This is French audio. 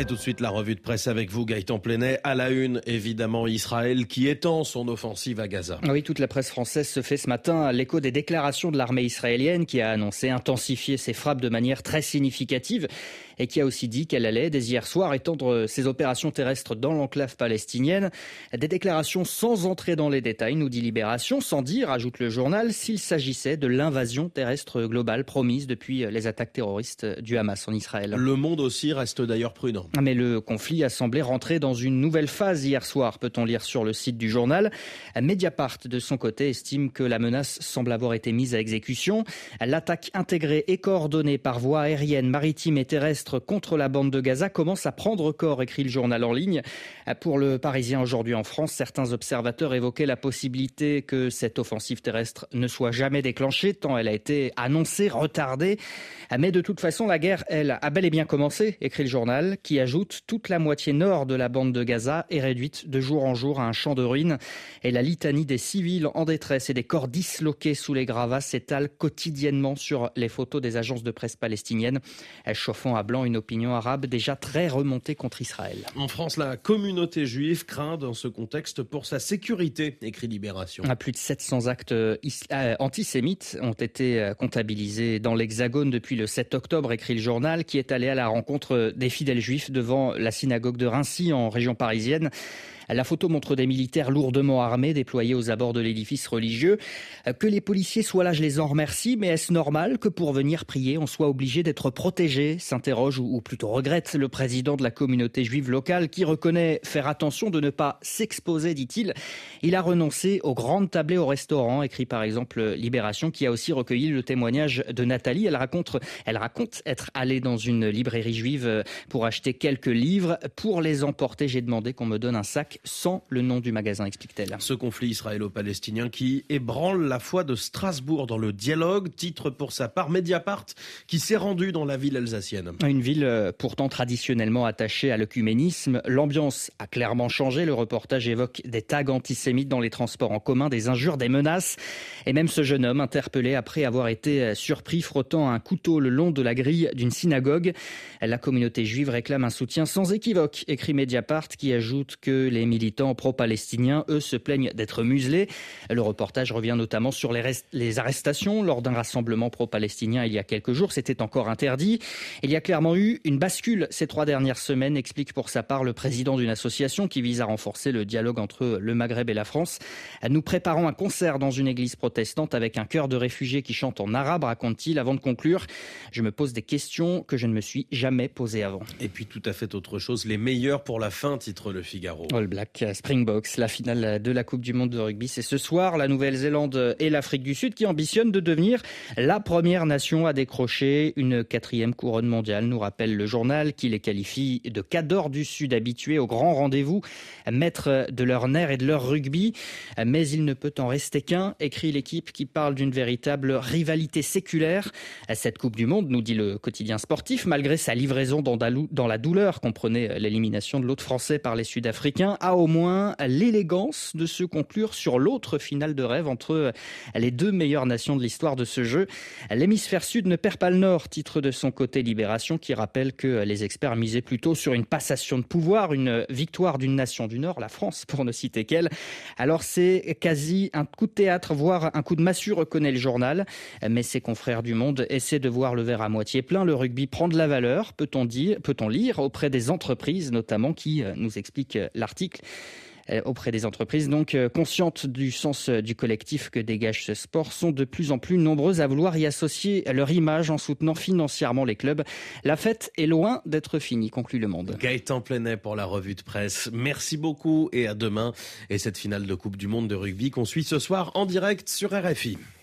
Et tout de suite, la revue de presse avec vous, Gaëtan Plenet. À la une, évidemment, Israël qui étend son offensive à Gaza. Oui, toute la presse française se fait ce matin à l'écho des déclarations de l'armée israélienne qui a annoncé intensifier ses frappes de manière très significative et qui a aussi dit qu'elle allait, dès hier soir, étendre ses opérations terrestres dans l'enclave palestinienne. Des déclarations sans entrer dans les détails, nous dit Libération, sans dire, ajoute le journal, s'il s'agissait de l'invasion terrestre globale promise depuis les attaques terroristes du Hamas en Israël. Le monde aussi reste d'ailleurs prudent. Mais le conflit a semblé rentrer dans une nouvelle phase hier soir, peut-on lire sur le site du journal. Mediapart, de son côté, estime que la menace semble avoir été mise à exécution. L'attaque intégrée et coordonnée par voie aérienne, maritime et terrestre contre la bande de Gaza commence à prendre corps, écrit le journal en ligne. Pour le Parisien aujourd'hui en France, certains observateurs évoquaient la possibilité que cette offensive terrestre ne soit jamais déclenchée, tant elle a été annoncée, retardée. Mais de toute façon, la guerre, elle, a bel et bien commencé, écrit le journal, qui ajoute toute la moitié nord de la bande de Gaza est réduite de jour en jour à un champ de ruines et la litanie des civils en détresse et des corps disloqués sous les gravats s'étale quotidiennement sur les photos des agences de presse palestiniennes, chauffant à blanc une opinion arabe déjà très remontée contre Israël. En France, la communauté juive craint dans ce contexte pour sa sécurité, écrit Libération. À plus de 700 actes euh, antisémites ont été euh, comptabilisés dans l'Hexagone depuis le 7 octobre, écrit le journal, qui est allé à la rencontre des fidèles juifs devant la synagogue de Rincy en région parisienne. La photo montre des militaires lourdement armés déployés aux abords de l'édifice religieux. Que les policiers soient là, je les en remercie, mais est-ce normal que pour venir prier, on soit obligé d'être protégé? s'interroge ou plutôt regrette le président de la communauté juive locale qui reconnaît faire attention de ne pas s'exposer, dit-il. Il a renoncé aux grandes tablées au restaurant, écrit par exemple Libération, qui a aussi recueilli le témoignage de Nathalie. Elle raconte, elle raconte être allée dans une librairie juive pour acheter quelques livres. Pour les emporter, j'ai demandé qu'on me donne un sac sans le nom du magasin, explique-t-elle. Ce conflit israélo-palestinien qui ébranle la foi de Strasbourg dans le dialogue, titre pour sa part Mediapart, qui s'est rendu dans la ville alsacienne. Une ville euh, pourtant traditionnellement attachée à l'œcuménisme. L'ambiance a clairement changé. Le reportage évoque des tags antisémites dans les transports en commun, des injures, des menaces. Et même ce jeune homme interpellé après avoir été euh, surpris frottant un couteau le long de la grille d'une synagogue. La communauté juive réclame un soutien sans équivoque, écrit Mediapart, qui ajoute que les militants pro-palestiniens, eux, se plaignent d'être muselés. Le reportage revient notamment sur les, les arrestations lors d'un rassemblement pro-palestinien il y a quelques jours. C'était encore interdit. Il y a clairement eu une bascule ces trois dernières semaines, explique pour sa part le président d'une association qui vise à renforcer le dialogue entre le Maghreb et la France. Nous préparons un concert dans une église protestante avec un chœur de réfugiés qui chante en arabe, raconte-t-il. Avant de conclure, je me pose des questions que je ne me suis jamais posées avant. Et puis tout à fait autre chose, les meilleurs pour la fin, titre le Figaro. All Black Springboks, la finale de la Coupe du Monde de rugby, c'est ce soir. La Nouvelle-Zélande et l'Afrique du Sud qui ambitionnent de devenir la première nation à décrocher une quatrième couronne mondiale, nous rappelle le journal qui les qualifie de cadors du Sud habitués au grand rendez-vous, maîtres de leur nerf et de leur rugby. Mais il ne peut en rester qu'un, écrit l'équipe qui parle d'une véritable rivalité séculaire. Cette Coupe du Monde, nous dit le quotidien sportif, malgré sa livraison dans la douleur, comprenait l'élimination de l'autre français par les Sud-Africains, au moins l'élégance de se conclure sur l'autre finale de rêve entre les deux meilleures nations de l'histoire de ce jeu. L'hémisphère sud ne perd pas le nord, titre de son côté Libération, qui rappelle que les experts misaient plutôt sur une passation de pouvoir, une victoire d'une nation du nord, la France pour ne citer qu'elle. Alors c'est quasi un coup de théâtre, voire un coup de massue, reconnaît le journal. Mais ses confrères du monde essaient de voir le verre à moitié plein. Le rugby prend de la valeur, peut-on dire, peut-on lire, auprès des entreprises notamment, qui euh, nous explique l'article euh, auprès des entreprises, donc euh, conscientes du sens du collectif que dégage ce sport, sont de plus en plus nombreuses à vouloir y associer leur image en soutenant financièrement les clubs. La fête est loin d'être finie, conclut Le Monde. Gaëtan Plenet pour la revue de presse. Merci beaucoup et à demain. Et cette finale de Coupe du Monde de rugby qu'on suit ce soir en direct sur RFI.